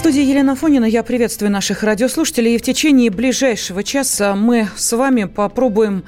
Студии Елена Фонина я приветствую наших радиослушателей. И в течение ближайшего часа мы с вами попробуем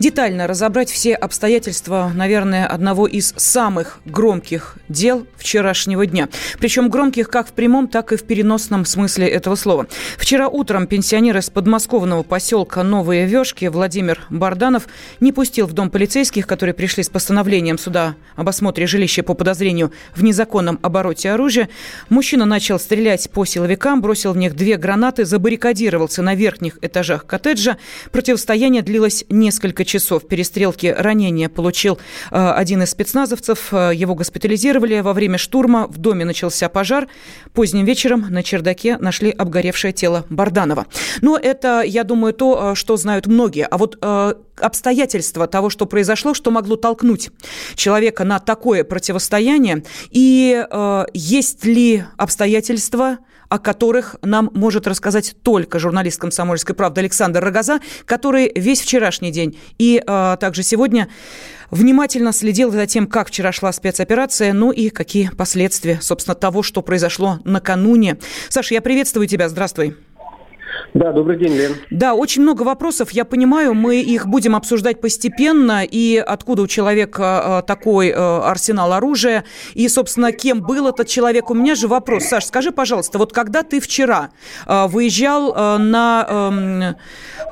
детально разобрать все обстоятельства, наверное, одного из самых громких дел вчерашнего дня. Причем громких как в прямом, так и в переносном смысле этого слова. Вчера утром пенсионер из подмосковного поселка Новые Вешки Владимир Барданов не пустил в дом полицейских, которые пришли с постановлением суда об осмотре жилища по подозрению в незаконном обороте оружия. Мужчина начал стрелять по силовикам, бросил в них две гранаты, забаррикадировался на верхних этажах коттеджа. Противостояние длилось несколько часов. Перестрелки ранения получил э, один из спецназовцев. Э, Его госпитализировали. Во время штурма в доме начался пожар. Поздним вечером на чердаке нашли обгоревшее тело Барданова. Но это, я думаю, то, э, что знают многие. А вот э, обстоятельства того, что произошло, что могло толкнуть человека на такое противостояние, и э, есть ли обстоятельства, о которых нам может рассказать только журналист «Комсомольской правды» Александр Рогоза, который весь вчерашний день и э, также сегодня внимательно следил за тем, как вчера шла спецоперация, ну и какие последствия, собственно, того, что произошло накануне. Саша, я приветствую тебя, здравствуй. Да, добрый день, Лен. Да, очень много вопросов, я понимаю, мы их будем обсуждать постепенно, и откуда у человека э, такой э, арсенал оружия, и, собственно, кем был этот человек. У меня же вопрос, Саш, скажи, пожалуйста, вот когда ты вчера э, выезжал на, эм,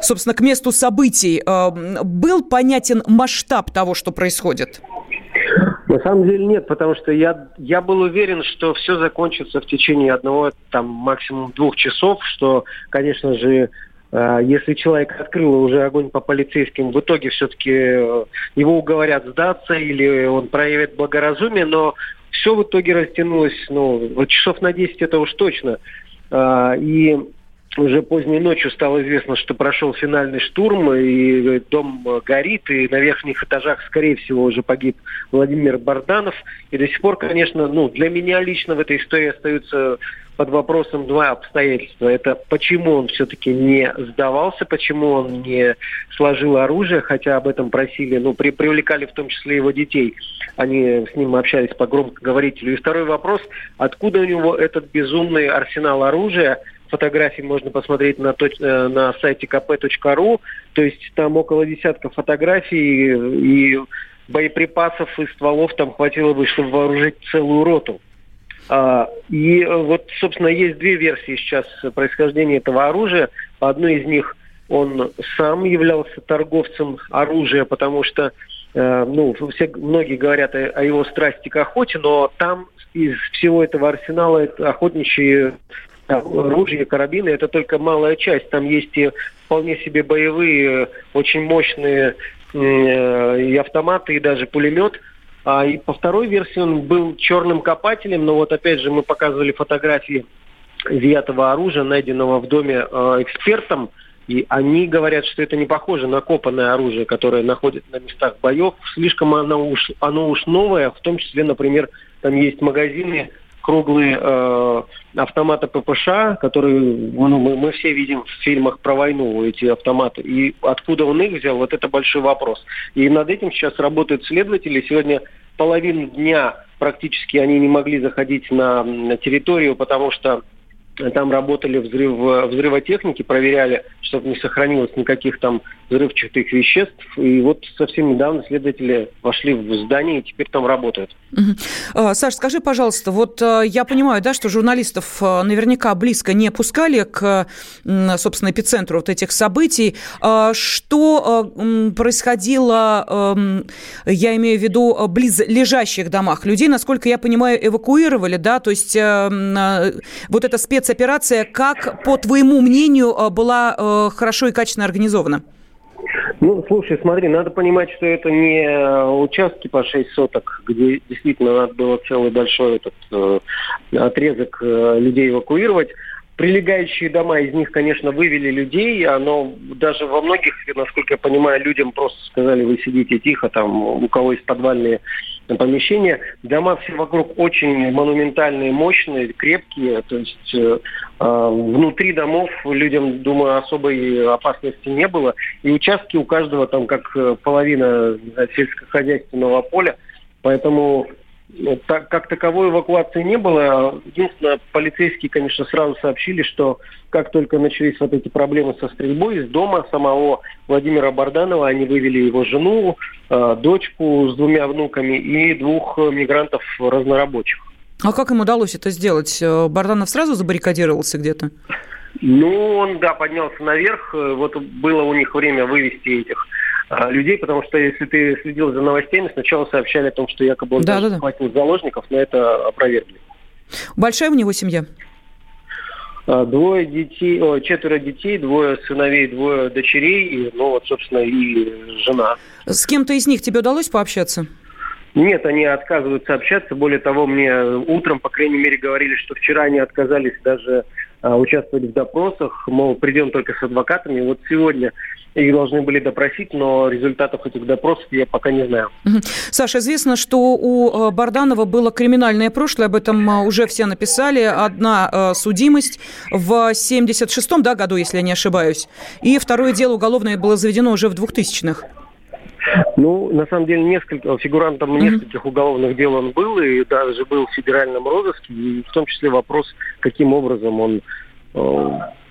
собственно, к месту событий, был понятен масштаб того, что происходит? На самом деле нет, потому что я, я был уверен, что все закончится в течение одного, там, максимум двух часов, что, конечно же, э, если человек открыл уже огонь по полицейским, в итоге все-таки э, его уговорят сдаться или он проявит благоразумие, но все в итоге растянулось, ну, часов на 10 это уж точно. Э, и уже поздней ночью стало известно, что прошел финальный штурм, и дом горит, и на верхних этажах, скорее всего, уже погиб Владимир Барданов. И до сих пор, конечно, ну, для меня лично в этой истории остаются под вопросом два обстоятельства. Это почему он все-таки не сдавался, почему он не сложил оружие, хотя об этом просили, ну, при, привлекали в том числе его детей. Они с ним общались по громкоговорителю. И второй вопрос, откуда у него этот безумный арсенал оружия, фотографий можно посмотреть на, э, на сайте kp.ru. То есть там около десятка фотографий и боеприпасов и стволов там хватило бы, чтобы вооружить целую роту. А, и вот, собственно, есть две версии сейчас происхождения этого оружия. По одной из них он сам являлся торговцем оружия, потому что э, ну, все, многие говорят о, о его страсти к охоте, но там из всего этого арсенала охотничьи ружья, карабины – это только малая часть. Там есть и вполне себе боевые, очень мощные э, и автоматы, и даже пулемет. А и по второй версии он был черным копателем, но вот опять же мы показывали фотографии изъятого оружия, найденного в доме э, экспертом, и они говорят, что это не похоже на копанное оружие, которое находится на местах боев. Слишком оно уж, оно уж новое, в том числе, например, там есть магазины круглые э, автоматы ППШ, которые ну, мы, мы все видим в фильмах про войну, эти автоматы. И откуда он их взял, вот это большой вопрос. И над этим сейчас работают следователи. Сегодня половину дня практически они не могли заходить на, территорию, потому что там работали взрыв, взрывотехники, проверяли, чтобы не сохранилось никаких там взрывчатых веществ. И вот совсем недавно следователи вошли в здание и теперь там работают. Угу. Саш, скажи, пожалуйста, вот а, я понимаю, да, что журналистов а, наверняка близко не пускали к, собственно, эпицентру вот этих событий. Что происходило, я имею в виду, близ лежащих домах людей? Насколько я понимаю, эвакуировали, да, то есть вот эта спец спецоперация, как, по твоему мнению, э, была э, хорошо и качественно организована? Ну, слушай, смотри, надо понимать, что это не э, участки по 6 соток, где действительно надо было целый большой этот э, отрезок э, людей эвакуировать, прилегающие дома, из них, конечно, вывели людей, но даже во многих, насколько я понимаю, людям просто сказали, вы сидите тихо, там, у кого есть подвальные помещения. Дома все вокруг очень монументальные, мощные, крепкие, то есть э, э внутри домов людям, думаю, особой опасности не было. И участки у каждого там как э, половина знаю, сельскохозяйственного поля, поэтому так, как таковой эвакуации не было. Единственное, полицейские, конечно, сразу сообщили, что как только начались вот эти проблемы со стрельбой, из дома самого Владимира Барданова они вывели его жену, э, дочку с двумя внуками и двух мигрантов разнорабочих. А как им удалось это сделать? Э, Барданов сразу забаррикадировался где-то? Ну, он, да, поднялся наверх. Вот было у них время вывести этих людей, потому что если ты следил за новостями, сначала сообщали о том, что якобы он да, да, да. заложников, но это опровергли. Большая у него семья? А, двое детей, о, четверо детей, двое сыновей, двое дочерей, и, ну вот, собственно, и жена. С кем-то из них тебе удалось пообщаться? Нет, они отказываются общаться. Более того, мне утром, по крайней мере, говорили, что вчера они отказались даже а, участвовать в допросах, мол, придем только с адвокатами. Вот сегодня их должны были допросить, но результатов этих допросов я пока не знаю. Саша, известно, что у э, Барданова было криминальное прошлое, об этом э, уже все написали. Одна э, судимость в 76-м да, году, если я не ошибаюсь, и второе дело уголовное было заведено уже в 2000-х. Ну, на самом деле, несколько фигурантом mm-hmm. нескольких уголовных дел он был, и даже был в федеральном розыске, и в том числе вопрос, каким образом он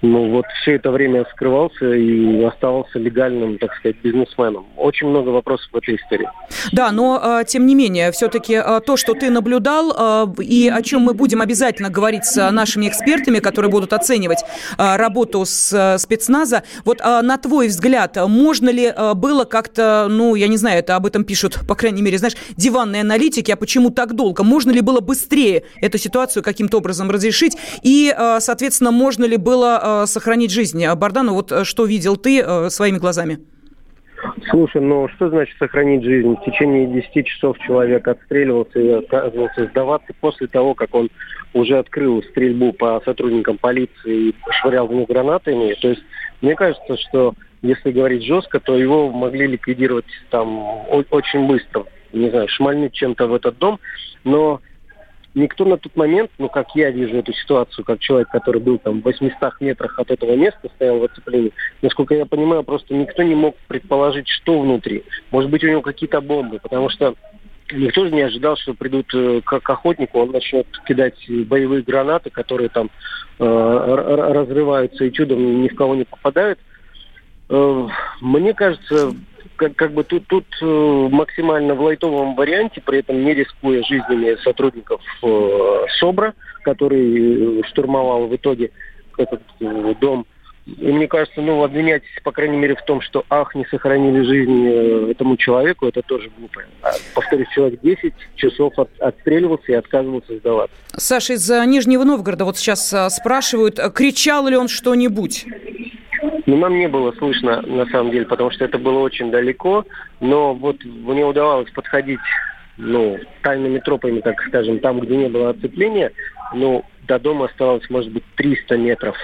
ну вот все это время скрывался и оставался легальным, так сказать, бизнесменом. Очень много вопросов в этой истории. Да, но а, тем не менее, все-таки а, то, что ты наблюдал, а, и о чем мы будем обязательно говорить с нашими экспертами, которые будут оценивать работу с спецназа, вот на твой взгляд, можно ли было как-то, ну, я не знаю, это об этом пишут, по крайней мере, знаешь, диванные аналитики, а почему так долго? Можно ли было быстрее эту ситуацию каким-то образом разрешить? И, соответственно, можно ли было сохранить жизнь. А Бардану, вот э, что видел ты э, своими глазами? Слушай, ну что значит сохранить жизнь? В течение 10 часов человек отстреливался и отказывался сдаваться после того, как он уже открыл стрельбу по сотрудникам полиции и швырял в них гранатами. То есть мне кажется, что если говорить жестко, то его могли ликвидировать там очень быстро. Не знаю, шмальнуть чем-то в этот дом. Но никто на тот момент, ну, как я вижу эту ситуацию, как человек, который был там в 800 метрах от этого места, стоял в оцеплении, насколько я понимаю, просто никто не мог предположить, что внутри. Может быть, у него какие-то бомбы, потому что никто же не ожидал, что придут э, к, к охотнику, он начнет кидать боевые гранаты, которые там э, разрываются и чудом ни в кого не попадают. Э, мне кажется, как, как бы тут, тут э, максимально в лайтовом варианте, при этом не рискуя жизнями сотрудников э, СОБРа, который э, штурмовал в итоге этот дом. И мне кажется, ну, обвинять, по крайней мере, в том, что, ах, не сохранили жизнь этому человеку, это тоже глупо. А, повторюсь, человек 10 часов от, отстреливался и отказывался сдаваться. Саша, из Нижнего Новгорода вот сейчас а, спрашивают, кричал ли он что-нибудь? Ну, нам не было слышно, на самом деле, потому что это было очень далеко, но вот мне удавалось подходить, ну, тайными тропами, так скажем, там, где не было оцепления, ну, до дома оставалось, может быть, 300 метров.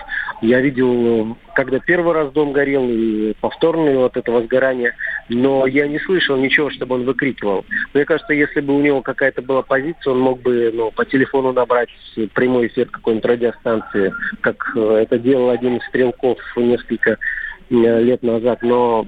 Я видел, когда первый раз дом горел, и повторный вот это возгорание, но я не слышал ничего, чтобы он выкрикивал. Мне кажется, если бы у него какая-то была позиция, он мог бы ну, по телефону набрать прямой эфир какой-нибудь радиостанции, как э, это делал один из стрелков несколько э, лет назад, но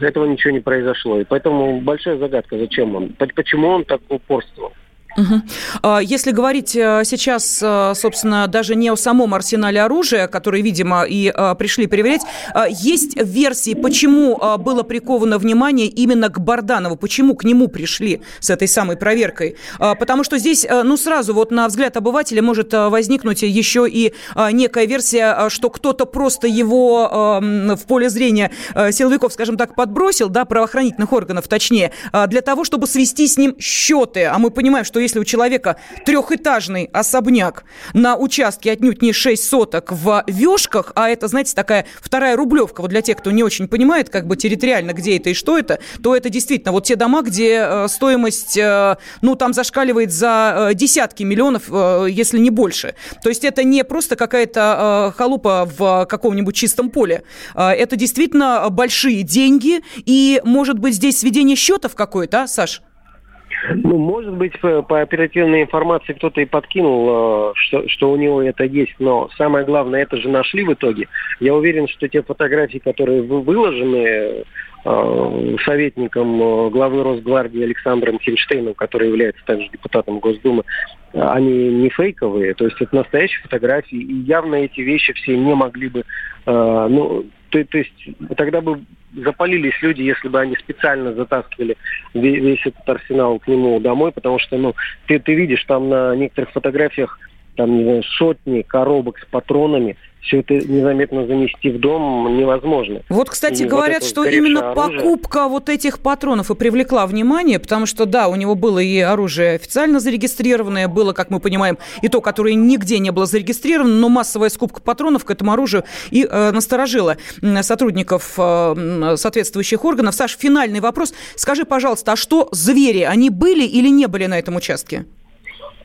этого ничего не произошло. И поэтому большая загадка, зачем он, почему он так упорствовал. Угу. Если говорить э, сейчас, э, собственно, даже не о самом арсенале оружия, который, видимо, и э, пришли проверять, есть версии, почему было приковано внимание именно к Барданову, почему к нему пришли с этой самой проверкой. Потому что здесь, ну, сразу вот на взгляд обывателя может возникнуть еще и некая версия, что кто-то просто его в поле зрения силовиков, скажем так, подбросил, да, правоохранительных органов точнее, для того, чтобы свести с ним счеты. А мы понимаем, что если у человека трехэтажный особняк на участке отнюдь не 6 соток в Вешках, а это, знаете, такая вторая рублевка, вот для тех, кто не очень понимает, как бы территориально, где это и что это, то это действительно вот те дома, где э, стоимость, э, ну, там зашкаливает за э, десятки миллионов, если не больше. То есть это не просто какая-то халупа в каком-нибудь чистом поле. Это действительно большие деньги, и, может быть, здесь сведение счетов какое-то, а, Саш? Ну, может быть, по, оперативной информации кто-то и подкинул, э, что, что у него это есть, но самое главное, это же нашли в итоге. Я уверен, что те фотографии, которые выложены э, советником э, главы Росгвардии Александром Хинштейном, который является также депутатом Госдумы, они не фейковые, то есть это настоящие фотографии, и явно эти вещи все не могли бы, ну, то, то есть тогда бы запалились люди, если бы они специально затаскивали весь этот арсенал к нему домой, потому что, ну, ты, ты видишь там на некоторых фотографиях там, не знаю, сотни коробок с патронами, все это незаметно занести в дом невозможно. Вот, кстати, и говорят, вот что именно оружие... покупка вот этих патронов и привлекла внимание, потому что, да, у него было и оружие официально зарегистрированное, было, как мы понимаем, и то, которое нигде не было зарегистрировано, но массовая скупка патронов к этому оружию и э, насторожила сотрудников э, соответствующих органов. Саш, финальный вопрос. Скажи, пожалуйста, а что звери, они были или не были на этом участке?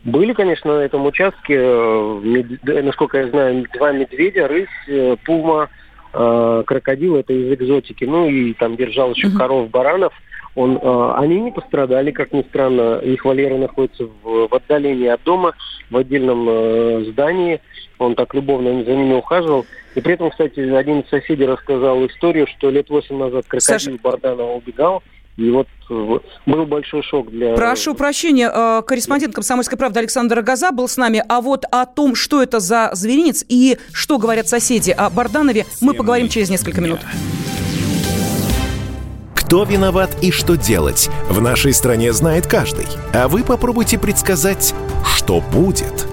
Были, конечно, на этом участке, э, насколько я знаю, два медведя, рысь, э, пума, э, крокодил, это из экзотики, ну и там держал еще uh-huh. коров, баранов. Он, они не пострадали, как ни странно. Их вольеры находятся в, в отдалении от дома, в отдельном здании. Он так любовно за ними ухаживал. И при этом, кстати, один из соседей рассказал историю, что лет восемь назад крокодил Саша... Барданова убегал, и вот был большой шок для... Прошу прощения, э, корреспондент «Комсомольской правды» Александр Газа был с нами. А вот о том, что это за зверинец и что говорят соседи о Барданове, мы поговорим через несколько минут. Кто виноват и что делать, в нашей стране знает каждый. А вы попробуйте предсказать, что будет –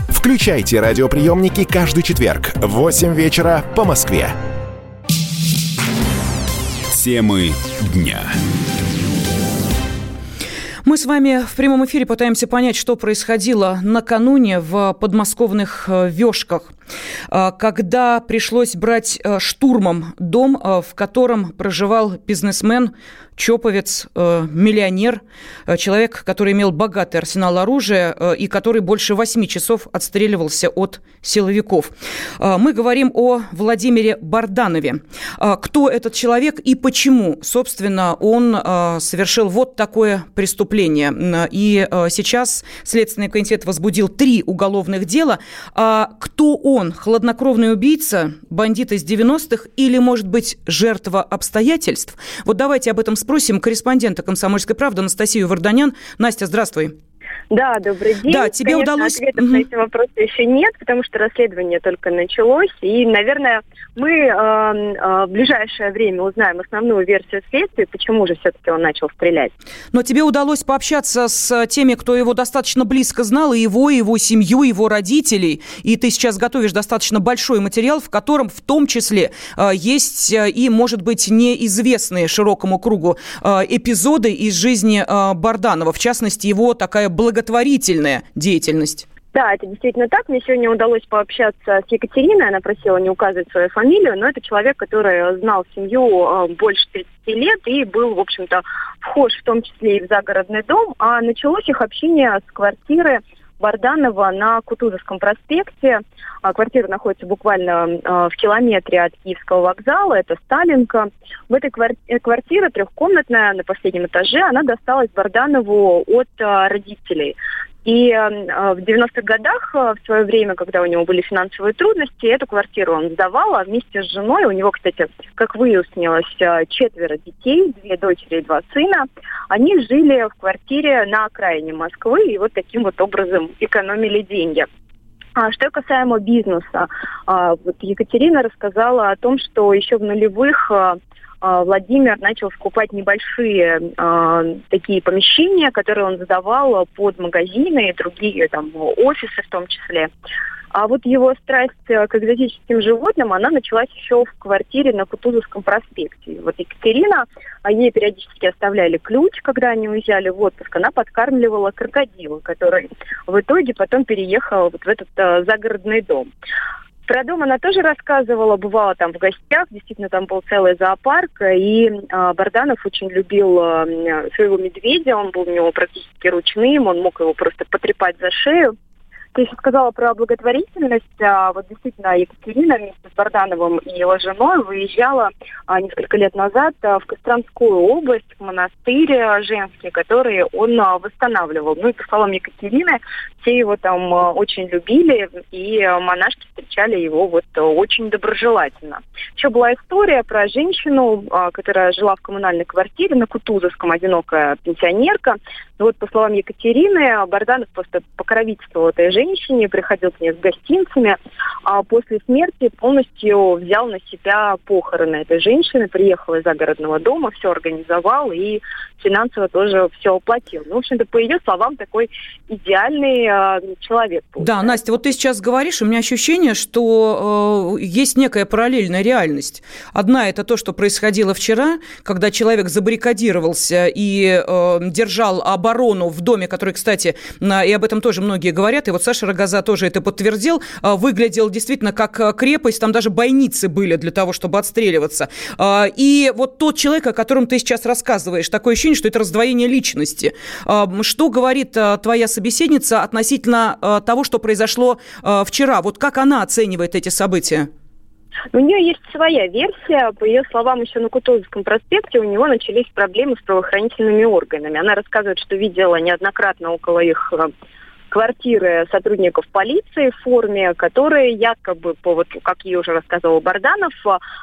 Включайте радиоприемники каждый четверг в 8 вечера по Москве. Темы дня. Мы с вами в прямом эфире пытаемся понять, что происходило накануне в подмосковных э, Вешках, когда пришлось брать э, штурмом дом, в котором проживал бизнесмен Чоповец, э, миллионер, э, человек, который имел богатый арсенал оружия э, и который больше восьми часов отстреливался от силовиков. Мы говорим о Владимире Барданове. Кто этот человек и почему, собственно, он совершил вот такое преступление. И сейчас Следственный комитет возбудил три уголовных дела. А кто он? Хладнокровный убийца, бандит из 90-х или, может быть, жертва обстоятельств? Вот давайте об этом спросим корреспондента «Комсомольской правды» Анастасию Варданян. Настя, здравствуй. Да, добрый день. Да, тебе Конечно, удалось... ответов угу. на эти вопросы еще нет, потому что расследование только началось. И, наверное, мы э, э, в ближайшее время узнаем основную версию следствия, почему же все-таки он начал стрелять. Но тебе удалось пообщаться с теми, кто его достаточно близко знал, и его, и его семью, и его родителей. И ты сейчас готовишь достаточно большой материал, в котором в том числе э, есть э, и, может быть, неизвестные широкому кругу э, эпизоды из жизни э, Барданова. В частности, его такая благотворительная деятельность. Да, это действительно так. Мне сегодня удалось пообщаться с Екатериной. Она просила не указывать свою фамилию, но это человек, который знал семью э, больше 30 лет и был, в общем-то, вхож в том числе и в загородный дом. А началось их общение с квартиры Барданова на Кутузовском проспекте. А, квартира находится буквально а, в километре от Киевского вокзала, это Сталинка. В этой э, квартире трехкомнатная на последнем этаже, она досталась Барданову от а, родителей. И э, в 90-х годах, э, в свое время, когда у него были финансовые трудности, эту квартиру он сдавал, а вместе с женой, у него, кстати, как выяснилось, э, четверо детей, две дочери и два сына, они жили в квартире на окраине Москвы и вот таким вот образом экономили деньги. А что касаемо бизнеса, а, вот Екатерина рассказала о том, что еще в нулевых Владимир начал скупать небольшие э, такие помещения, которые он сдавал под магазины и другие там офисы в том числе. А вот его страсть к экзотическим животным, она началась еще в квартире на Кутузовском проспекте. Вот Екатерина, а ей периодически оставляли ключ, когда они уезжали в отпуск, она подкармливала крокодила, который в итоге потом переехал вот в этот э, загородный дом. Про дом она тоже рассказывала, бывала там в гостях, действительно там был целый зоопарк, и э, Барданов очень любил э, своего медведя, он был у него практически ручным, он мог его просто потрепать за шею. Ты еще сказала про благотворительность. А, вот действительно, Екатерина вместе с Бардановым и его женой выезжала а, несколько лет назад а, в Костромскую область, в монастырь женский, который он восстанавливал. Ну и по словам Екатерины, все его там очень любили, и монашки встречали его вот очень доброжелательно. Еще была история про женщину, которая жила в коммунальной квартире на Кутузовском, одинокая пенсионерка. Ну вот по словам Екатерины, Барданов просто покровительствовал этой женщине, женщине, приходил к ней с гостинцами, а после смерти полностью взял на себя похороны этой женщины, приехал из загородного дома, все организовал и финансово тоже все оплатил. Ну, в общем-то, по ее словам, такой идеальный э, человек. Получается. Да, Настя, вот ты сейчас говоришь, у меня ощущение, что э, есть некая параллельная реальность. Одна – это то, что происходило вчера, когда человек забаррикадировался и э, держал оборону в доме, который, кстати, и об этом тоже многие говорят, и вот Саша Рогоза тоже это подтвердил, а, выглядел действительно как а, крепость, там даже бойницы были для того, чтобы отстреливаться. А, и вот тот человек, о котором ты сейчас рассказываешь, такое ощущение, что это раздвоение личности. Что говорит твоя собеседница относительно того, что произошло вчера? Вот как она оценивает эти события? У нее есть своя версия. По ее словам, еще на Кутузовском проспекте у него начались проблемы с правоохранительными органами. Она рассказывает, что видела неоднократно около их квартиры сотрудников полиции в форме, которые якобы, по, вот, как я уже рассказывал Барданов,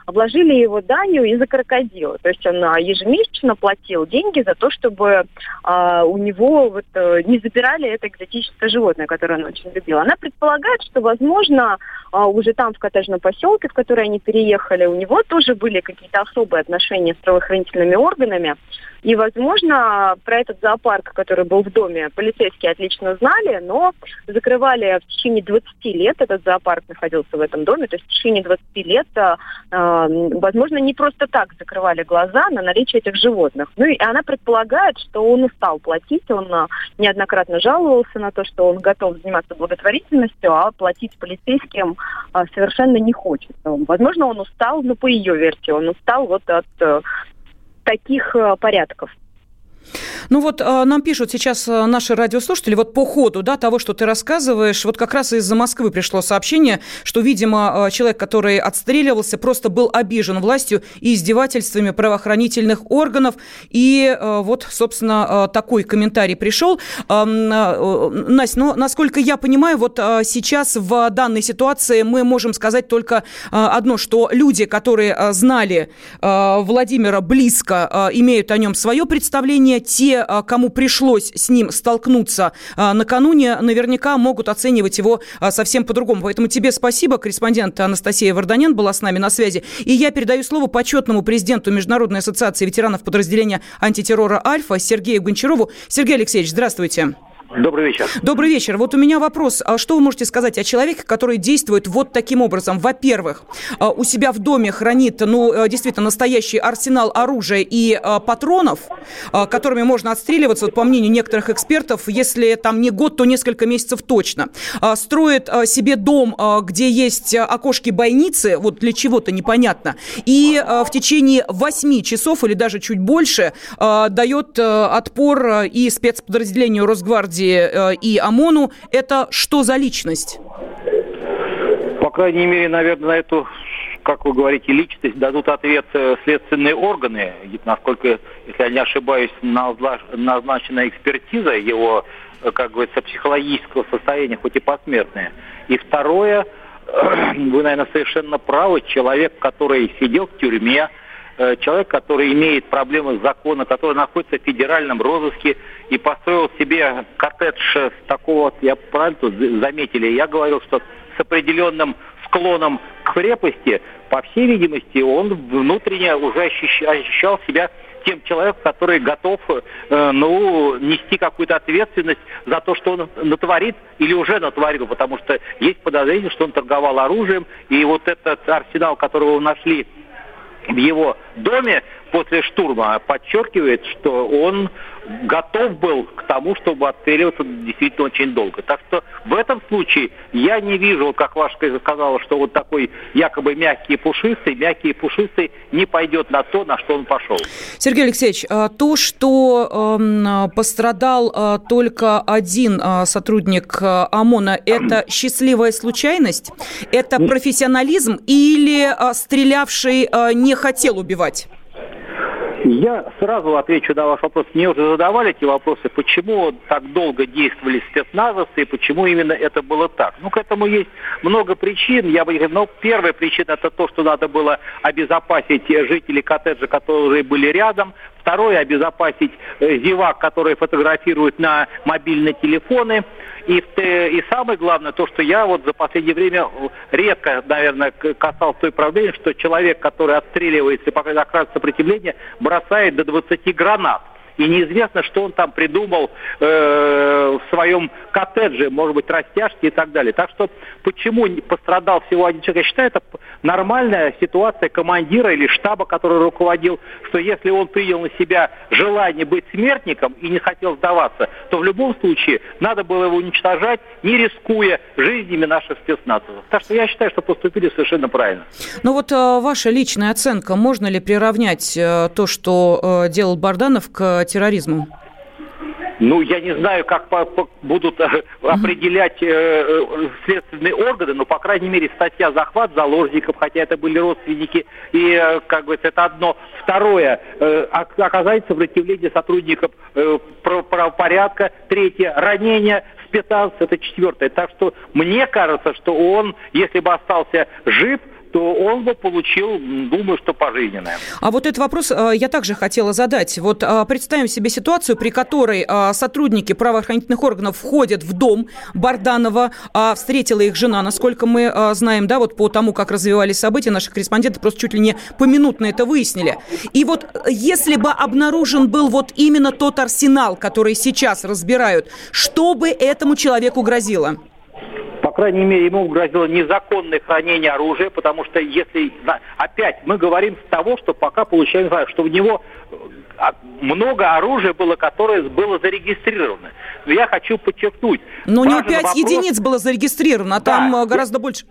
обложили его данью из-за крокодила. То есть он а, ежемесячно платил деньги за то, чтобы а, у него вот, э, не забирали это экзотическое животное, которое он очень любил. Она предполагает, что, возможно, а, уже там, в коттеджном поселке, в который они переехали, у него тоже были какие-то особые отношения с правоохранительными органами. И, возможно, про этот зоопарк, который был в доме, полицейские отлично знали, но закрывали в течение 20 лет, этот зоопарк находился в этом доме, то есть в течение 20 лет, э, возможно, не просто так закрывали глаза на наличие этих животных. Ну и она предполагает, что он устал платить, он э, неоднократно жаловался на то, что он готов заниматься благотворительностью, а платить полицейским э, совершенно не хочет. Возможно, он устал, но по ее версии, он устал вот от э, таких э, порядков. Ну вот э, нам пишут сейчас э, наши радиослушатели, вот по ходу да, того, что ты рассказываешь, вот как раз из-за Москвы пришло сообщение, что, видимо, э, человек, который отстреливался, просто был обижен властью и издевательствами правоохранительных органов. И вот, собственно, такой комментарий пришел. Настя, ну, насколько я понимаю, вот сейчас в данной ситуации мы можем сказать только одно, что люди, которые знали Владимира близко, имеют о нем свое представление, те, а, кому пришлось с ним столкнуться а, накануне, наверняка могут оценивать его а, совсем по-другому. Поэтому тебе спасибо. Корреспондент Анастасия Варданян была с нами на связи. И я передаю слово почетному президенту Международной ассоциации ветеранов подразделения антитеррора «Альфа» Сергею Гончарову. Сергей Алексеевич, здравствуйте. Добрый вечер. Добрый вечер. Вот у меня вопрос. А что вы можете сказать о человеке, который действует вот таким образом? Во-первых, а, у себя в доме хранит, ну, э, действительно, настоящий арсенал оружия и а, патронов, а, которыми можно отстреливаться, вот, по мнению некоторых экспертов, если там не год, то несколько месяцев точно. Строит себе дом, где есть окошки-бойницы, вот для чего-то непонятно, и в течение 8 часов или даже чуть больше дает отпор и спецподразделению Росгвардии Росгвардии и ОМОНу, это что за личность? По крайней мере, наверное, на эту как вы говорите, личность, дадут ответ следственные органы. Насколько, если я не ошибаюсь, назначена экспертиза его, как говорится, психологического состояния, хоть и посмертное. И второе, вы, наверное, совершенно правы, человек, который сидел в тюрьме, э, человек, который имеет проблемы с законом, который находится в федеральном розыске и построил себе коттедж с такого, я правильно заметили, я говорил, что с определенным склоном к крепости, по всей видимости, он внутренне уже ощущал себя тем человеком, который готов э, ну, нести какую-то ответственность за то, что он натворит или уже натворил, потому что есть подозрение, что он торговал оружием, и вот этот арсенал, которого нашли в его доме после штурма, подчеркивает, что он готов был к тому, чтобы отстреливаться действительно очень долго. Так что в этом случае я не вижу, как Вашка сказала, что вот такой якобы мягкий и пушистый, мягкий и пушистый не пойдет на то, на что он пошел. Сергей Алексеевич, а то, что э, пострадал э, только один сотрудник ОМОНа, это счастливая случайность? Это профессионализм или стрелявший не хотел убивать? Я сразу отвечу на ваш вопрос. Мне уже задавали эти вопросы, почему так долго действовали спецназовцы и почему именно это было так. Ну, к этому есть много причин. Я бы говорил, но первая причина это то, что надо было обезопасить жителей коттеджа, которые были рядом. Второе, обезопасить э, зевак, которые фотографируют на мобильные телефоны. И, и самое главное, то, что я вот за последнее время редко, наверное, касался той проблемы, что человек, который отстреливается и оказывает сопротивление, бросает до 20 гранат и неизвестно, что он там придумал э, в своем коттедже, может быть, растяжки и так далее. Так что почему пострадал всего один человек, я считаю, это нормальная ситуация командира или штаба, который руководил, что если он принял на себя желание быть смертником и не хотел сдаваться, то в любом случае надо было его уничтожать, не рискуя жизнями наших спецназовцев. Так что я считаю, что поступили совершенно правильно. Ну вот э, ваша личная оценка, можно ли приравнять э, то, что э, делал Барданов к терроризму? Ну, я не знаю, как по, по, будут э, определять э, э, следственные органы, но, по крайней мере, статья захват заложников, хотя это были родственники, и, э, как бы, это одно. Второе, э, оказать сопротивление сотрудников э, правопорядка. Третье, ранение спецназ, это четвертое. Так что мне кажется, что он, если бы остался жив, то он бы получил, думаю, что пожизненное. А вот этот вопрос э, я также хотела задать. Вот э, представим себе ситуацию, при которой э, сотрудники правоохранительных органов входят в дом Барданова, а встретила их жена, насколько мы знаем, да, вот по тому, как развивались события, наши корреспонденты просто чуть ли не поминутно это выяснили. И вот если бы обнаружен был вот именно тот арсенал, который сейчас разбирают, что бы этому человеку грозило? По крайней мере, ему грозило незаконное хранение оружия, потому что если... Опять мы говорим с того, что пока получаем, что у него а, много оружия было, которое было зарегистрировано. Но я хочу подчеркнуть... Но у него 5 вопрос... единиц было зарегистрировано, а да, там э, гораздо я... больше.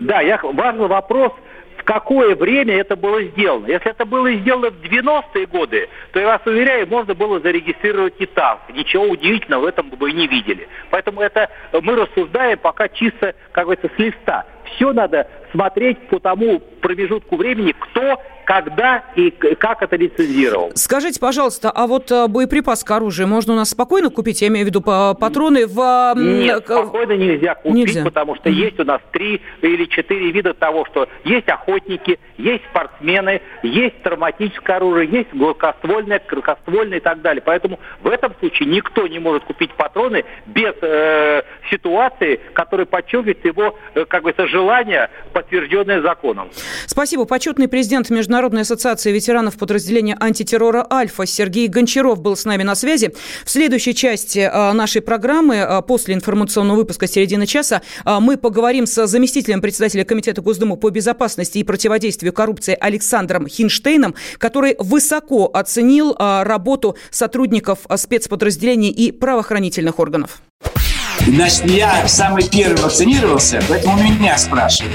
Да, я... важный вопрос в какое время это было сделано. Если это было сделано в 90-е годы, то, я вас уверяю, можно было зарегистрировать и танк. Ничего удивительного в этом бы не видели. Поэтому это мы рассуждаем пока чисто, как говорится, с листа. Все надо смотреть по тому промежутку времени, кто когда и как это лицензировал. Скажите, пожалуйста, а вот э, боеприпас к оружию можно у нас спокойно купить? Я имею в виду патроны в... Нет, спокойно нельзя купить, нельзя. потому что есть у нас три или четыре вида того, что есть охотники, есть спортсмены, есть травматическое оружие, есть гладкоствольное, краткоствольное и так далее. Поэтому в этом случае никто не может купить патроны без э, ситуации, которая подчеркивает его, э, как бы, это желание, подтвержденное законом. Спасибо. Почетный президент Международной ассоциации ветеранов подразделения антитеррора «Альфа» Сергей Гончаров был с нами на связи. В следующей части а, нашей программы, а, после информационного выпуска середины часа, а, мы поговорим с заместителем председателя Комитета Госдумы по безопасности и противодействию коррупции Александром Хинштейном, который высоко оценил работу сотрудников спецподразделений и правоохранительных органов. Значит, я самый первый вакцинировался, поэтому меня спрашивают.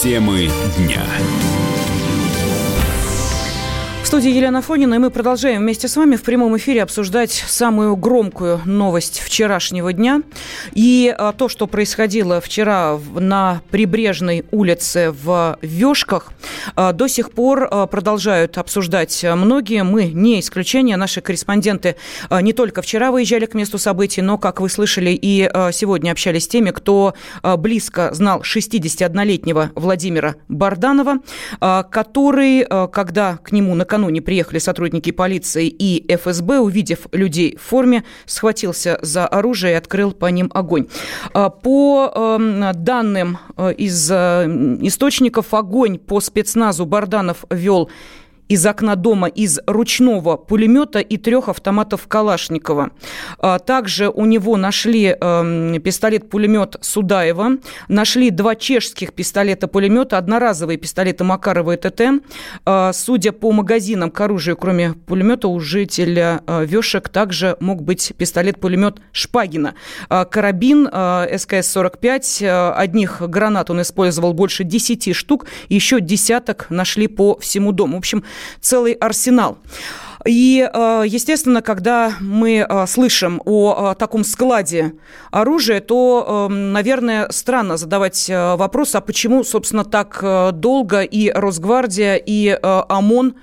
Темы дня. Студии Елена Фонина, и мы продолжаем вместе с вами в прямом эфире обсуждать самую громкую новость вчерашнего дня. И а, то, что происходило вчера на Прибрежной улице в Вешках, а, до сих пор а, продолжают обсуждать многие. Мы не исключение. Наши корреспонденты не только вчера выезжали к месту событий, но, как вы слышали, и сегодня общались с теми, кто близко знал 61-летнего Владимира Барданова, который, когда к нему накануне накануне приехали сотрудники полиции и ФСБ, увидев людей в форме, схватился за оружие и открыл по ним огонь. А, по эм, данным э, из э, источников, огонь по спецназу Барданов вел из окна дома из ручного пулемета и трех автоматов Калашникова. А, также у него нашли эм, пистолет-пулемет Судаева, нашли два чешских пистолета-пулемета, одноразовые пистолеты Макарова и ТТ. А, судя по магазинам к оружию, кроме пулемета, у жителя э, Вешек также мог быть пистолет-пулемет Шпагина. А, карабин э, СКС-45, э, одних гранат он использовал больше 10 штук, еще десяток нашли по всему дому. В общем, целый арсенал. И, э, естественно, когда мы э, слышим о э, таком складе оружия, то, наверное, странно задавать вопрос, а почему, собственно, так долго и Росгвардия, и ОМОН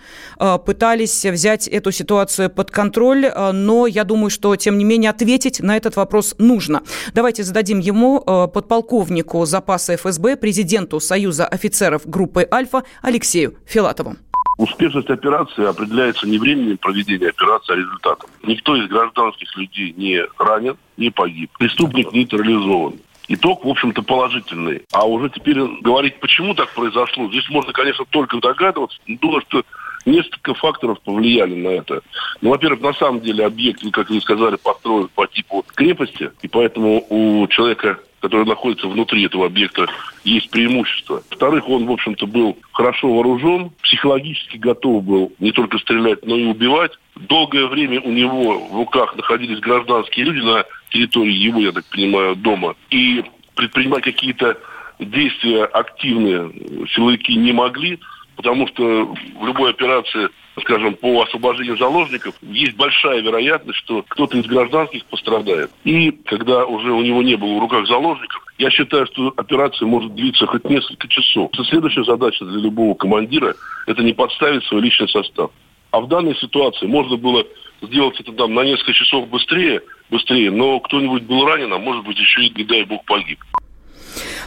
пытались взять эту ситуацию под контроль, но я думаю, что, тем не менее, ответить на этот вопрос нужно. Давайте зададим ему, подполковнику запаса ФСБ, президенту Союза офицеров группы «Альфа» Алексею Филатову. Успешность операции определяется не временем проведения операции, а результатом. Никто из гражданских людей не ранен, не погиб. Преступник нейтрализован. Итог, в общем-то, положительный. А уже теперь говорить, почему так произошло, здесь можно, конечно, только догадываться. Думаю, что несколько факторов повлияли на это. Ну, во-первых, на самом деле объект, как вы сказали, построен по типу крепости, и поэтому у человека который находится внутри этого объекта, есть преимущество. Во-вторых, он, в общем-то, был хорошо вооружен, психологически готов был не только стрелять, но и убивать. Долгое время у него в руках находились гражданские люди на территории его, я так понимаю, дома. И предпринимать какие-то действия активные силовики не могли потому что в любой операции, скажем, по освобождению заложников, есть большая вероятность, что кто-то из гражданских пострадает. И когда уже у него не было в руках заложников, я считаю, что операция может длиться хоть несколько часов. Следующая задача для любого командира – это не подставить свой личный состав. А в данной ситуации можно было сделать это там на несколько часов быстрее, быстрее, но кто-нибудь был ранен, а может быть еще и, не дай бог, погиб.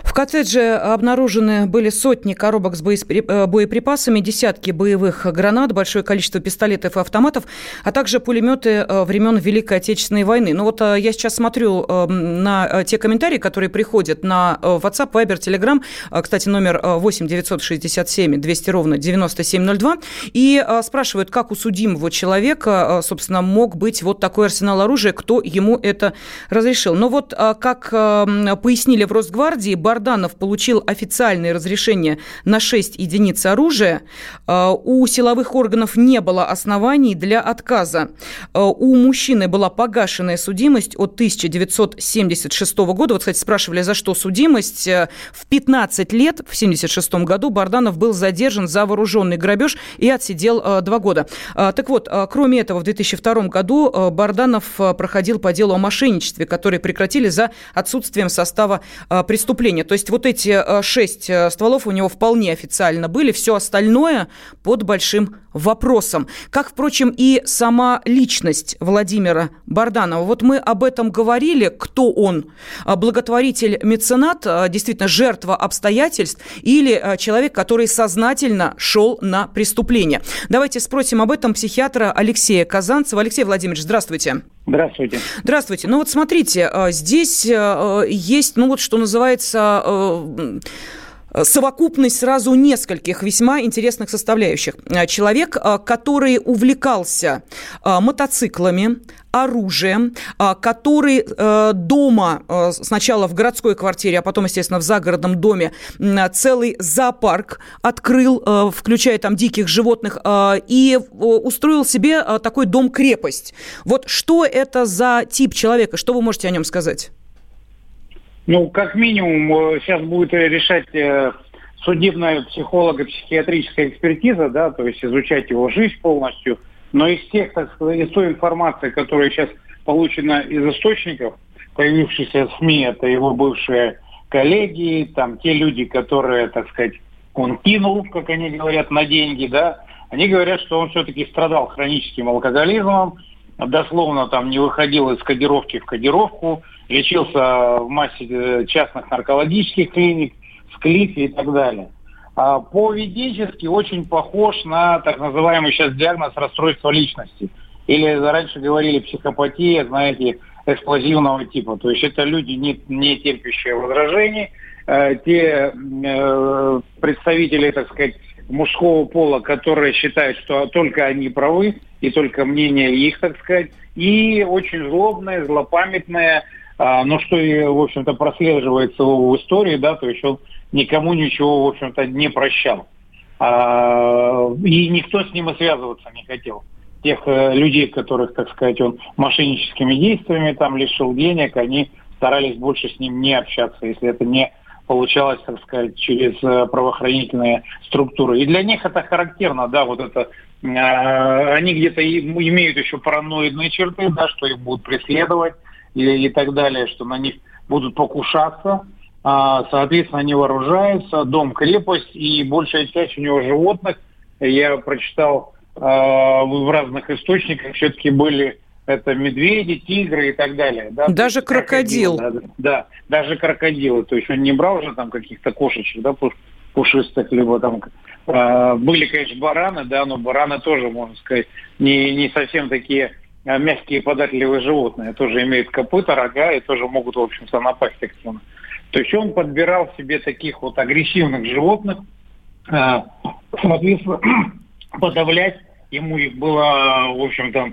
В коттедже обнаружены были сотни коробок с э, боеприпасами, десятки боевых гранат, большое количество пистолетов и автоматов, а также пулеметы э, времен Великой Отечественной войны. Ну вот э, я сейчас смотрю на те комментарии, которые приходят на WhatsApp, Viber, Telegram, кстати, номер 8 967 200 ровно 9702, и спрашивают, как у судимого человека, собственно, мог быть вот такой арсенал оружия, кто ему это разрешил. Но вот как пояснили в Росгвардии, Барданов получил официальное разрешение на 6 единиц оружия, э, у силовых органов не было оснований для отказа. Э, у мужчины была погашенная судимость от 1976 года. Вот, кстати, спрашивали, за что судимость. Э, в 15 лет, в 1976 году, Барданов был задержан за вооруженный грабеж и отсидел два года. Так вот, кроме этого, в 2002 году Барданов проходил по делу о мошенничестве, которое прекратили за отсутствием состава преступления. Преступления. То есть вот эти э, шесть э, стволов у него вполне официально были, все остальное под большим вопросом. Как, впрочем, и сама личность Владимира Барданова. Вот мы об этом говорили, кто он, а, благотворитель, меценат, а, действительно жертва обстоятельств или человек, который сознательно шел на преступление. Давайте спросим об этом психиатра Алексея Казанцева. Алексей Владимирович, здравствуйте. Здравствуйте. Здравствуйте. Ну вот смотрите, здесь есть, ну вот что называется Э, совокупность сразу нескольких весьма интересных составляющих. Э, человек, э, который увлекался мотоциклами, оружием, который дома, сначала в городской квартире, а потом, естественно, в загородном доме, целый зоопарк открыл, включая там диких животных, и устроил себе такой дом-крепость. Вот что это за тип человека? Что вы можете о нем сказать? Ну, как минимум, э, сейчас будет решать э, судебная психолого-психиатрическая экспертиза, да, то есть изучать его жизнь полностью. Но из тех, так сказать, из той информации, которая сейчас получена из источников, появившихся СМИ, это его бывшие коллеги, там те люди, которые, так сказать, он кинул, как они говорят, на деньги, да, они говорят, что он все-таки страдал хроническим алкоголизмом, дословно там не выходил из кодировки в кодировку, лечился в массе э, частных наркологических клиник, в клифе и так далее. А поведенчески очень похож на так называемый сейчас диагноз расстройства личности. Или раньше говорили психопатия, знаете, эксплозивного типа. То есть это люди, не, не терпящие возражений, э, те э, представители, так сказать, мужского пола, которые считают, что только они правы, и только мнение их, так сказать, и очень злобные, злопамятные, а, но что и, в общем-то, прослеживается в истории, да, то есть он никому ничего, в общем-то, не прощал. А, и никто с ним и связываться не хотел. Тех э, людей, которых, так сказать, он мошенническими действиями там лишил денег, они старались больше с ним не общаться, если это не получалось, так сказать, через э, правоохранительные структуры. И для них это характерно, да, вот это, э, они где-то имеют еще параноидные черты, да, что их будут преследовать, и, и так далее, что на них будут покушаться. А, соответственно, они вооружаются, дом, крепость, и большая часть у него животных, я прочитал а, в разных источниках, все-таки были это медведи, тигры и так далее. Да? Даже крокодил. крокодил да, да, даже крокодилы. То есть он не брал же там каких-то кошечек, да, пушистых, либо там э, были, конечно, бараны, да, но бараны тоже, можно сказать, не, не совсем такие а мягкие податливые животные тоже имеют копыта, рога и тоже могут, в общем-то, напасть активно. То есть он подбирал себе таких вот агрессивных животных, а, соответственно, подавлять ему их было, в общем-то,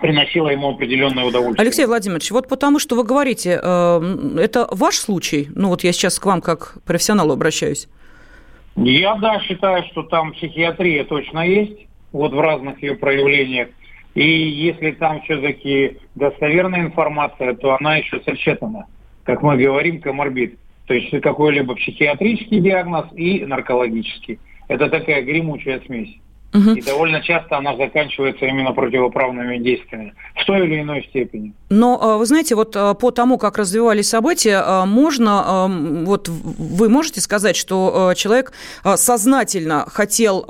приносило ему определенное удовольствие. Алексей Владимирович, вот потому что вы говорите, э, это ваш случай? Ну вот я сейчас к вам как профессионалу обращаюсь. Я, да, считаю, что там психиатрия точно есть, вот в разных ее проявлениях. И если там все-таки достоверная информация, то она еще сочетана, как мы говорим, коморбид. То есть какой-либо психиатрический диагноз и наркологический. Это такая гремучая смесь. Угу. И довольно часто она заканчивается именно противоправными действиями в той или иной степени. Но а, вы знаете, вот а, по тому, как развивались события, а, можно, вот вы можете сказать, что человек сознательно хотел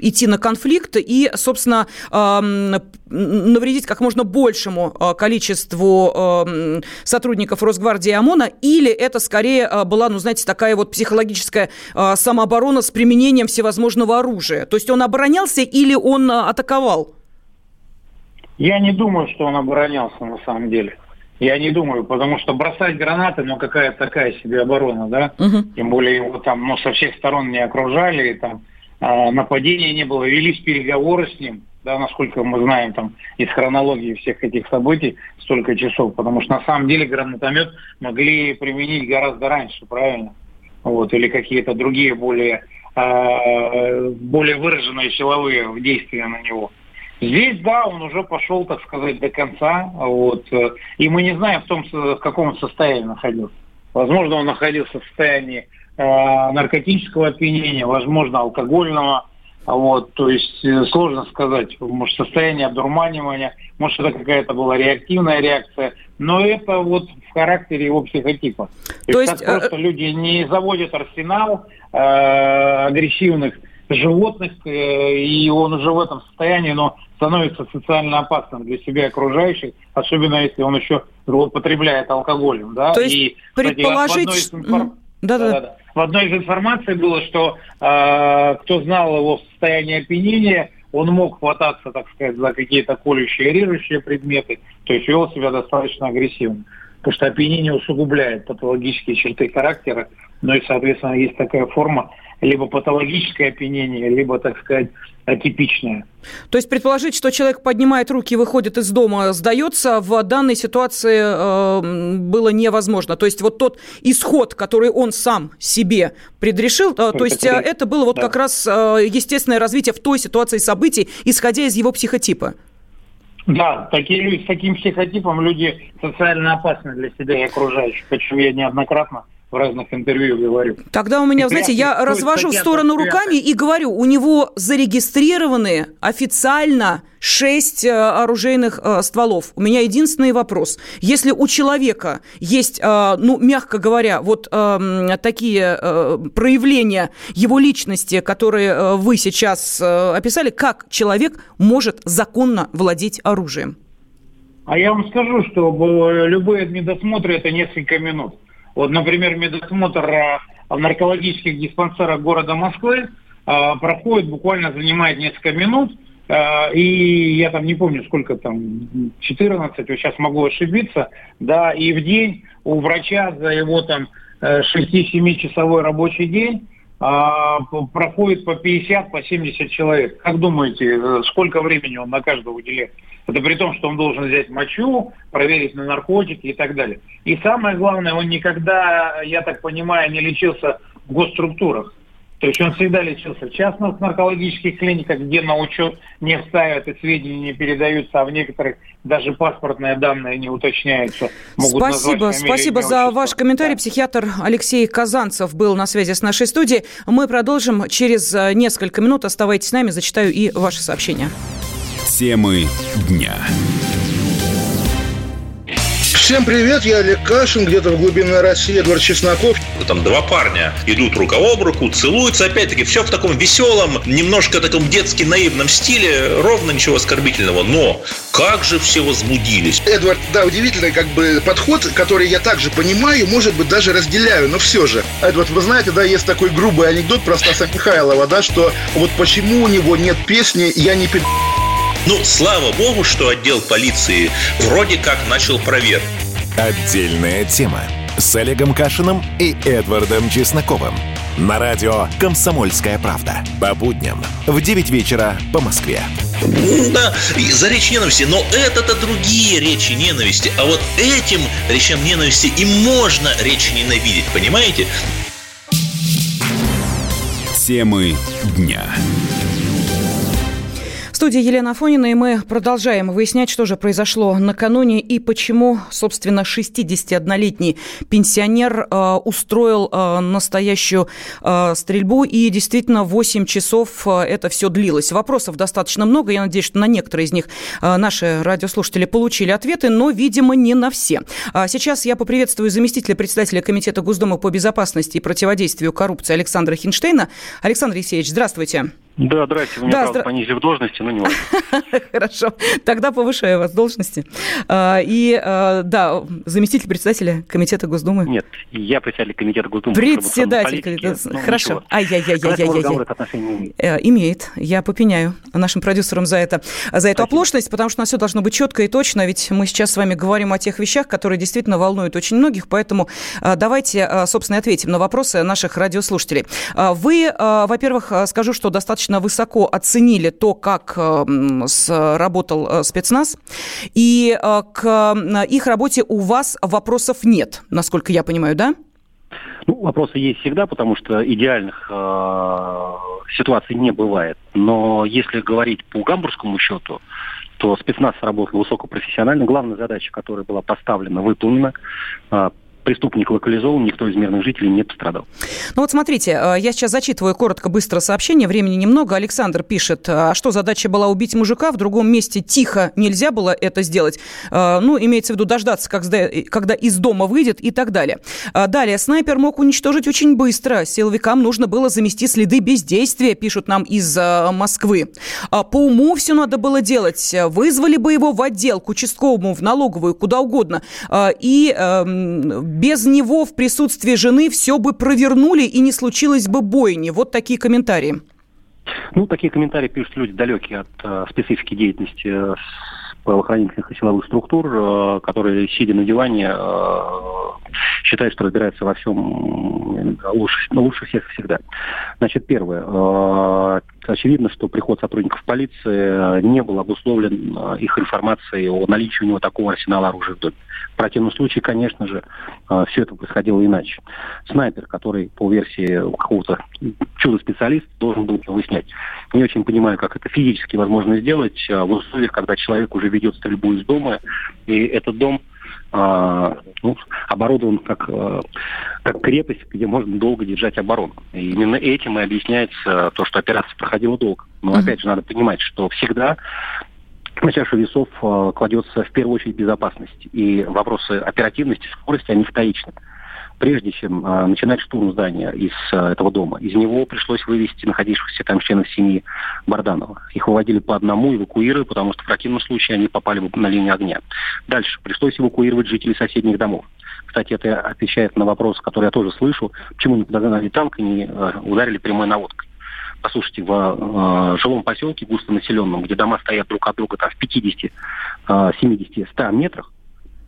идти на конфликт и, собственно, навредить как можно большему количеству сотрудников Росгвардии и ОМОНа, или это скорее была, ну, знаете, такая вот психологическая самооборона с применением всевозможного оружия? То есть он оборонялся или он атаковал? Я не думаю, что он оборонялся на самом деле. Я не думаю, потому что бросать гранаты, ну какая-то такая себе оборона, да? Угу. Тем более его там, ну, со всех сторон не окружали, и там э, нападения не было, велись переговоры с ним, да, насколько мы знаем там из хронологии всех этих событий столько часов, потому что на самом деле гранатомет могли применить гораздо раньше, правильно? Вот, или какие-то другие более, э, более выраженные силовые действия на него. Здесь, да, он уже пошел, так сказать, до конца. Вот, и мы не знаем, в, том, в каком он состоянии находился. Возможно, он находился в состоянии э, наркотического опьянения, возможно, алкогольного. Вот, то есть э, сложно сказать, может состояние обдурманивания, может это какая-то была реактивная реакция, но это вот в характере его психотипа. То, то есть, есть просто люди не заводят арсенал э, агрессивных животных, э, и он уже в этом состоянии, но становится социально опасным для себя и окружающих, особенно если он еще злоупотребляет алкоголем. Да? То есть и, предположить... Кстати, информ... да, да, да. В одной из информаций было, что э, кто знал его состояние опьянения, он мог хвататься, так сказать, за какие-то колющие, режущие предметы, то есть вел себя достаточно агрессивно. Потому что опьянение усугубляет патологические черты характера, ну и, соответственно, есть такая форма либо патологическое опьянение, либо, так сказать, атипичное. То есть предположить, что человек поднимает руки и выходит из дома, сдается, в данной ситуации э, было невозможно. То есть вот тот исход, который он сам себе предрешил, э, то есть э, это было вот да. как раз э, естественное развитие в той ситуации событий, исходя из его психотипа. Да, такие люди, с таким психотипом люди социально опасны для себя и окружающих, о чем я неоднократно в разных интервью говорю. Тогда у меня, знаете, я развожу в сторону руками и говорю, у него зарегистрированы официально шесть э, оружейных э, стволов. У меня единственный вопрос. Если у человека есть, э, ну, мягко говоря, вот такие проявления его личности, которые вы сейчас описали, как человек может законно владеть оружием? А я вам скажу, что любые медосмотры – это несколько минут. Вот, например, медосмотр э, в наркологических диспансерах города Москвы э, проходит, буквально занимает несколько минут, э, и я там не помню, сколько там, 14, вот сейчас могу ошибиться, да, и в день у врача за его там 6-7 часовой рабочий день проходит по 50, по 70 человек. Как думаете, сколько времени он на каждого уделяет? Это при том, что он должен взять мочу, проверить на наркотики и так далее. И самое главное, он никогда, я так понимаю, не лечился в госструктурах. То есть он всегда лечился в частных наркологических клиниках, где на учет не вставят и сведения не передаются, а в некоторых даже паспортные данные не уточняются. Могут спасибо, спасибо за ваш комментарий. Да. Психиатр Алексей Казанцев был на связи с нашей студией. Мы продолжим через э, несколько минут. Оставайтесь с нами, зачитаю и ваши сообщения. Темы дня. Всем привет, я Олег Кашин, где-то в глубине России Эдвард Чесноков. Там два парня идут рука об руку, целуются, опять-таки, все в таком веселом, немножко таком детски наивном стиле, ровно ничего оскорбительного, но как же все возбудились. Эдвард, да, удивительный как бы подход, который я также понимаю, может быть, даже разделяю, но все же. Эдвард, вы знаете, да, есть такой грубый анекдот про Стаса Михайлова, да, что вот почему у него нет песни «Я не пи***». Ну, слава богу, что отдел полиции вроде как начал проверку. Отдельная тема с Олегом Кашиным и Эдвардом Чесноковым. На радио «Комсомольская правда». По будням в 9 вечера по Москве. Да, за речь ненависти, но это-то другие речи ненависти. А вот этим речам ненависти и можно речь ненавидеть, понимаете? Темы дня студии Елена Афонина, и мы продолжаем выяснять, что же произошло накануне и почему, собственно, 61-летний пенсионер э, устроил э, настоящую э, стрельбу, и действительно 8 часов э, это все длилось. Вопросов достаточно много, я надеюсь, что на некоторые из них э, наши радиослушатели получили ответы, но, видимо, не на все. А сейчас я поприветствую заместителя председателя Комитета Госдумы по безопасности и противодействию коррупции Александра Хинштейна. Александр Алексеевич, здравствуйте. Да, здрасте, вы меня, да, правда, здра... понизили в должности, но не важно. Хорошо, тогда повышаю вас в должности. А, и, а, да, заместитель председателя Комитета Госдумы. Нет, я председатель Комитета Госдумы. Председатель Комитета, ну, хорошо. Ай-яй-яй-яй-яй. Э, имеет, я попеняю нашим продюсерам за это, за эту оплошность, потому что у нас все должно быть четко и точно, ведь мы сейчас с вами говорим о тех вещах, которые действительно волнуют очень многих, поэтому а, давайте, собственно, ответим на вопросы наших радиослушателей. Вы, во-первых, скажу, что достаточно достаточно высоко оценили то, как эм, работал э, спецназ, и э, к их работе у вас вопросов нет, насколько я понимаю, да? Ну, вопросы есть всегда, потому что идеальных э, ситуаций не бывает. Но если говорить по гамбургскому счету, то спецназ работал высокопрофессионально. Главная задача, которая была поставлена, выполнена. Э, преступник локализован, никто из мирных жителей не пострадал. Ну вот смотрите, э, я сейчас зачитываю коротко, быстро сообщение, времени немного. Александр пишет, а что задача была убить мужика, в другом месте тихо нельзя было это сделать. Э, ну, имеется в виду дождаться, когда, из дома выйдет и так далее. Э, далее, снайпер мог уничтожить очень быстро. Силовикам нужно было замести следы бездействия, пишут нам из Москвы. По уму все надо было делать. Вызвали бы его в отдел, к участковому, в налоговую, куда угодно. И эм, без него в присутствии жены все бы провернули и не случилось бы бойни. Вот такие комментарии. Ну, такие комментарии пишут люди далекие от э, специфики деятельности э, правоохранительных и силовых структур, э, которые, сидя на диване, э, считают, что разбираются во всем лучше, лучше всех всегда. Значит, первое. Э, очевидно, что приход сотрудников полиции не был обусловлен их информацией о наличии у него такого арсенала оружия в доме. В противном случае, конечно же, все это происходило иначе. Снайпер, который по версии какого-то чудо-специалиста должен был выяснять. Не очень понимаю, как это физически возможно сделать в условиях, когда человек уже ведет стрельбу из дома, и этот дом а, ну, оборудован как, а, как крепость, где можно долго держать оборону. И именно этим и объясняется то, что операция проходила долго. Но mm-hmm. опять же надо понимать, что всегда на чашу весов а, кладется в первую очередь безопасность. И вопросы оперативности, скорости, они вторичны прежде чем э, начинать штурм здания из э, этого дома. Из него пришлось вывести находившихся там членов семьи Барданова. Их выводили по одному, эвакуировали, потому что в противном случае они попали бы на линию огня. Дальше пришлось эвакуировать жителей соседних домов. Кстати, это отвечает на вопрос, который я тоже слышу, почему не подогнали танк и не э, ударили прямой наводкой. Послушайте, в э, жилом поселке густонаселенном, где дома стоят друг от друга там, в 50, э, 70, 100 метрах,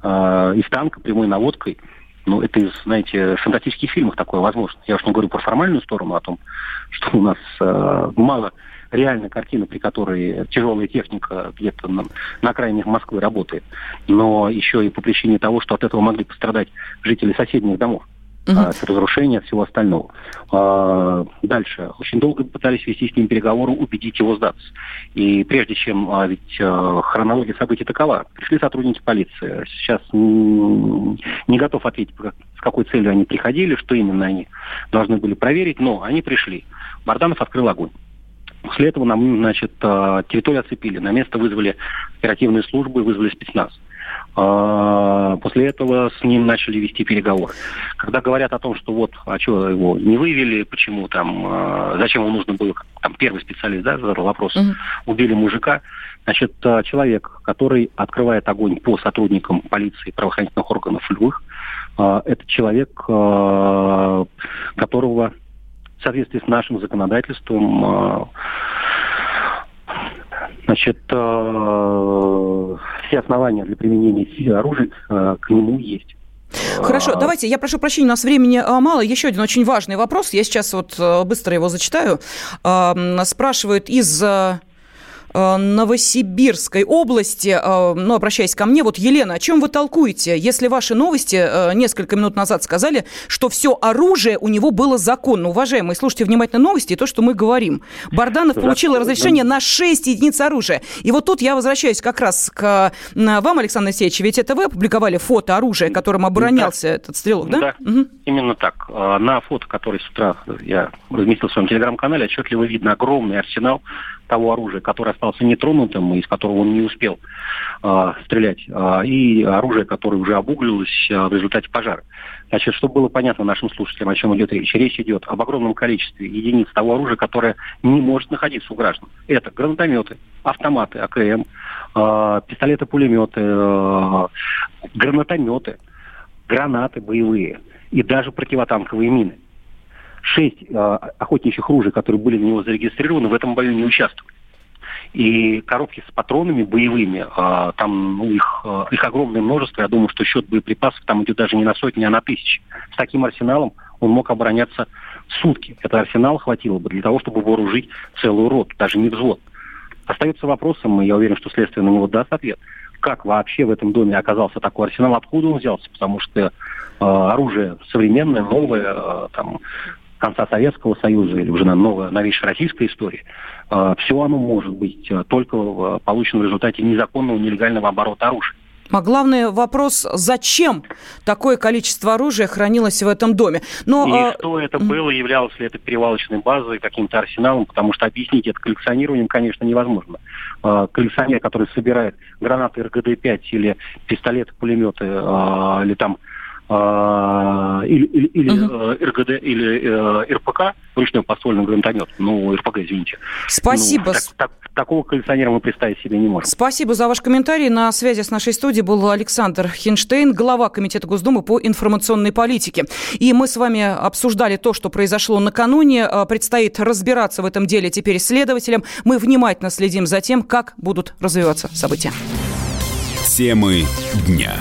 э, из танка прямой наводкой – ну, это из, знаете, фантастических фильмов такое возможно. Я уж не говорю про формальную сторону, о том, что у нас э, мало реальной картины, при которой тяжелая техника где-то на, на окраинах Москвы работает, но еще и по причине того, что от этого могли пострадать жители соседних домов угу. от разрушения всего остального. А, дальше. Очень долго пытались вести с ним переговоры, убедить его сдаться. И прежде чем, а, ведь хронология событий такова, пришли сотрудники полиции. Сейчас не готов ответить, с какой целью они приходили, что именно они должны были проверить, но они пришли. Барданов открыл огонь. После этого нам, значит, территорию оцепили. На место вызвали оперативные службы, вызвали спецназ. После этого с ним начали вести переговоры. Когда говорят о том, что вот, а что его не вывели, почему там, а, зачем ему нужно было, там первый специалист, да, задал вопрос, mm-hmm. убили мужика, значит, а, человек, который открывает огонь по сотрудникам полиции правоохранительных органов любых, это человек, которого в соответствии с нашим законодательством Значит, э, все основания для применения оружия э, к нему есть. Хорошо, а, давайте, я прошу прощения, у нас времени э, мало. Еще один очень важный вопрос, я сейчас вот быстро его зачитаю. Спрашивают из Э, Новосибирской области, э, ну, обращаясь ко мне, вот, Елена, о чем вы толкуете, если ваши новости э, несколько минут назад сказали, что все оружие у него было законно? Уважаемые, слушайте внимательно новости и то, что мы говорим. Барданов получил разрешение на 6 единиц оружия. И вот тут я возвращаюсь как раз к вам, Александр Алексеевич, ведь это вы опубликовали фото оружия, которым оборонялся да. этот стрелок, да? Да, угу. именно так. На фото, которое с утра я разместил в своем телеграм-канале, отчетливо видно огромный арсенал того оружия, которое остался нетронутым, из которого он не успел э, стрелять, э, и оружие, которое уже обуглилось э, в результате пожара. Значит, чтобы было понятно нашим слушателям, о чем идет речь. Речь идет об огромном количестве единиц того оружия, которое не может находиться у граждан. Это гранатометы, автоматы АКМ, э, пистолеты-пулеметы, э, гранатометы, гранаты боевые и даже противотанковые мины шесть э, охотничьих ружей, которые были на него зарегистрированы, в этом бою не участвовали. И коробки с патронами боевыми, э, там ну, их, э, их огромное множество. Я думаю, что счет боеприпасов там идет даже не на сотни, а на тысячи. С таким арсеналом он мог обороняться сутки. Этот арсенал хватило бы для того, чтобы вооружить целую роту, даже не взвод. Остается вопросом, и я уверен, что следствие на него даст ответ, как вообще в этом доме оказался такой арсенал, откуда он взялся, потому что э, оружие современное, новое, э, там, конца Советского Союза или уже на новой, новейшей российской истории, э, все оно может быть э, только получено в результате незаконного, нелегального оборота оружия. А главный вопрос, зачем такое количество оружия хранилось в этом доме? Но, и что это было, являлось ли это перевалочной базой, каким-то арсеналом, потому что объяснить это коллекционированием, конечно, невозможно. Коллекционер, который собирает гранаты РГД-5 или пистолеты-пулеметы, а, или там или, или, или uh-huh. РГД, или э, РПК, ручной подствольный гранатомет, ну, РПГ, извините. Спасибо. Ну, так, так, такого коллекционера мы представить себе не можем. Спасибо за ваш комментарий. На связи с нашей студией был Александр Хинштейн, глава Комитета Госдумы по информационной политике. И мы с вами обсуждали то, что произошло накануне. Предстоит разбираться в этом деле теперь следователям. Мы внимательно следим за тем, как будут развиваться события. Темы дня.